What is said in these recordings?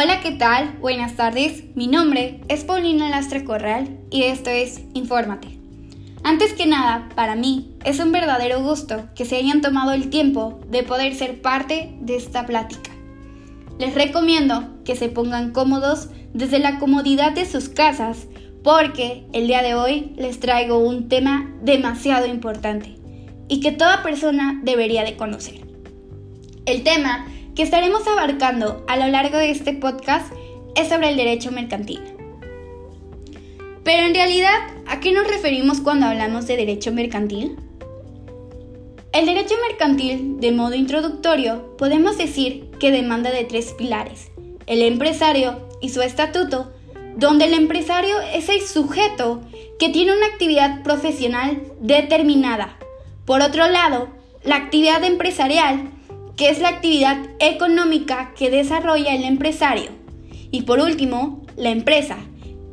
Hola, ¿qué tal? Buenas tardes. Mi nombre es Paulina Lastre Corral y esto es Infórmate. Antes que nada, para mí es un verdadero gusto que se hayan tomado el tiempo de poder ser parte de esta plática. Les recomiendo que se pongan cómodos desde la comodidad de sus casas porque el día de hoy les traigo un tema demasiado importante y que toda persona debería de conocer. El tema que estaremos abarcando a lo largo de este podcast es sobre el derecho mercantil. Pero en realidad, ¿a qué nos referimos cuando hablamos de derecho mercantil? El derecho mercantil, de modo introductorio, podemos decir que demanda de tres pilares, el empresario y su estatuto, donde el empresario es el sujeto que tiene una actividad profesional determinada. Por otro lado, la actividad empresarial, que es la actividad económica que desarrolla el empresario. Y por último, la empresa,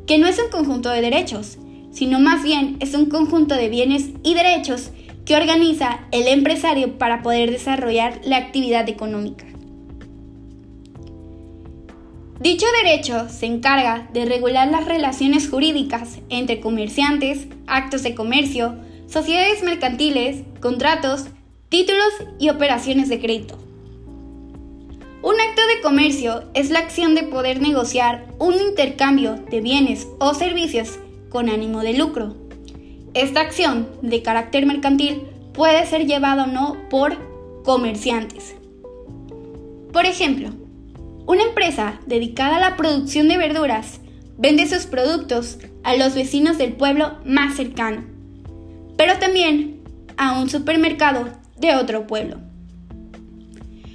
que no es un conjunto de derechos, sino más bien es un conjunto de bienes y derechos que organiza el empresario para poder desarrollar la actividad económica. Dicho derecho se encarga de regular las relaciones jurídicas entre comerciantes, actos de comercio, sociedades mercantiles, contratos, títulos y operaciones de crédito. Un acto de comercio es la acción de poder negociar un intercambio de bienes o servicios con ánimo de lucro. Esta acción de carácter mercantil puede ser llevada o no por comerciantes. Por ejemplo, una empresa dedicada a la producción de verduras vende sus productos a los vecinos del pueblo más cercano, pero también a un supermercado de otro pueblo.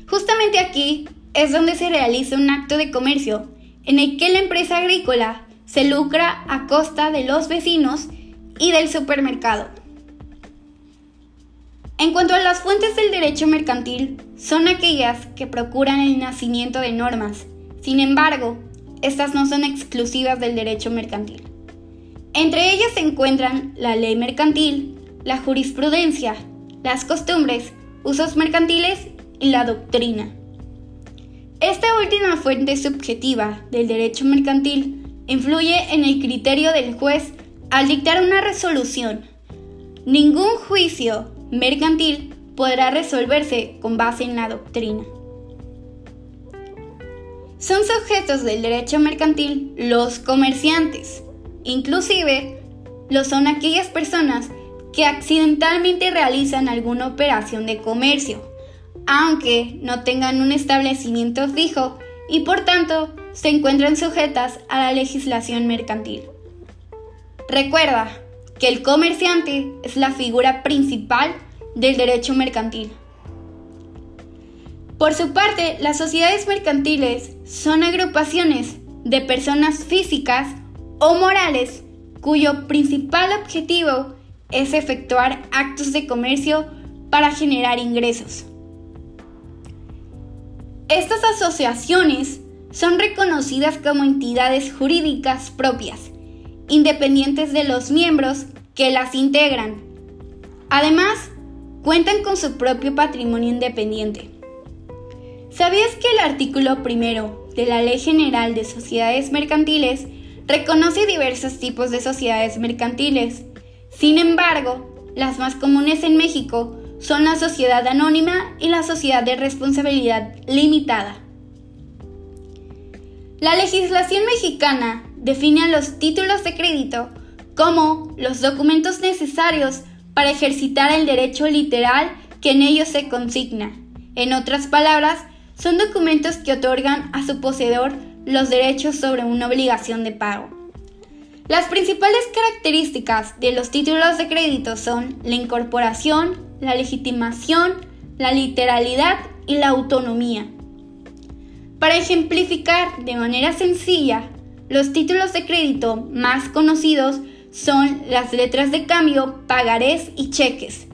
Justamente aquí es donde se realiza un acto de comercio en el que la empresa agrícola se lucra a costa de los vecinos y del supermercado. En cuanto a las fuentes del derecho mercantil, son aquellas que procuran el nacimiento de normas. Sin embargo, estas no son exclusivas del derecho mercantil. Entre ellas se encuentran la ley mercantil, la jurisprudencia, las costumbres, usos mercantiles y la doctrina. Esta última fuente subjetiva del derecho mercantil influye en el criterio del juez al dictar una resolución. Ningún juicio mercantil podrá resolverse con base en la doctrina. Son sujetos del derecho mercantil los comerciantes, inclusive lo son aquellas personas que accidentalmente realizan alguna operación de comercio aunque no tengan un establecimiento fijo y por tanto se encuentran sujetas a la legislación mercantil. Recuerda que el comerciante es la figura principal del derecho mercantil. Por su parte, las sociedades mercantiles son agrupaciones de personas físicas o morales cuyo principal objetivo es efectuar actos de comercio para generar ingresos. Estas asociaciones son reconocidas como entidades jurídicas propias, independientes de los miembros que las integran. Además, cuentan con su propio patrimonio independiente. ¿Sabías que el artículo primero de la Ley General de Sociedades Mercantiles reconoce diversos tipos de sociedades mercantiles? Sin embargo, las más comunes en México son la sociedad anónima y la sociedad de responsabilidad limitada. La legislación mexicana define a los títulos de crédito como los documentos necesarios para ejercitar el derecho literal que en ellos se consigna. En otras palabras, son documentos que otorgan a su poseedor los derechos sobre una obligación de pago. Las principales características de los títulos de crédito son la incorporación, la legitimación, la literalidad y la autonomía. Para ejemplificar de manera sencilla, los títulos de crédito más conocidos son las letras de cambio, pagarés y cheques.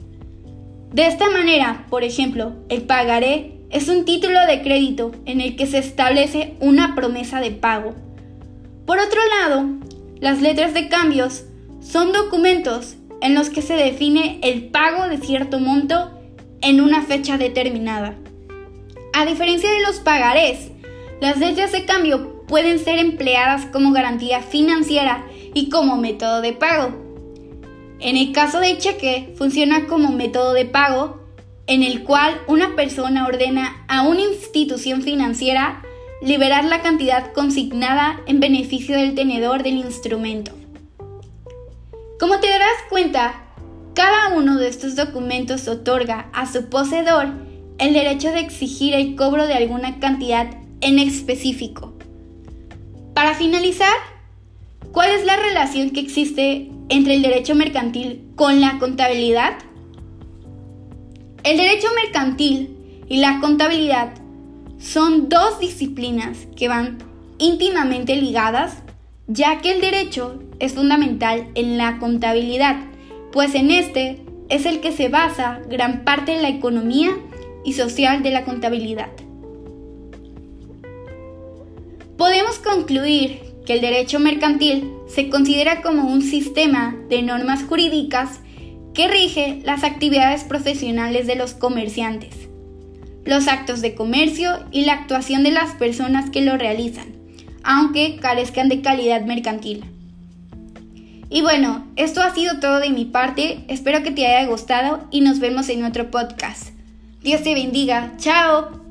De esta manera, por ejemplo, el pagaré es un título de crédito en el que se establece una promesa de pago. Por otro lado, las letras de cambios son documentos en los que se define el pago de cierto monto en una fecha determinada. A diferencia de los pagarés, Las leyes de cambio pueden ser empleadas como garantía financiera y como método de pago. En el caso de cheque, funciona como método de pago en el cual una persona ordena a una institución financiera liberar la cantidad consignada en beneficio del tenedor del instrumento. Como te darás cuenta, cada uno de estos documentos otorga a su poseedor el derecho de exigir el cobro de alguna cantidad en específico. Para finalizar, ¿cuál es la relación que existe entre el derecho mercantil con la contabilidad? El derecho mercantil y la contabilidad son dos disciplinas que van íntimamente ligadas, ya que el derecho es fundamental en la contabilidad, pues en este es el que se basa gran parte de la economía y social de la contabilidad. Podemos concluir que el derecho mercantil se considera como un sistema de normas jurídicas que rige las actividades profesionales de los comerciantes, los actos de comercio y la actuación de las personas que lo realizan, aunque carezcan de calidad mercantil. Y bueno, esto ha sido todo de mi parte, espero que te haya gustado y nos vemos en otro podcast. Dios te bendiga, chao.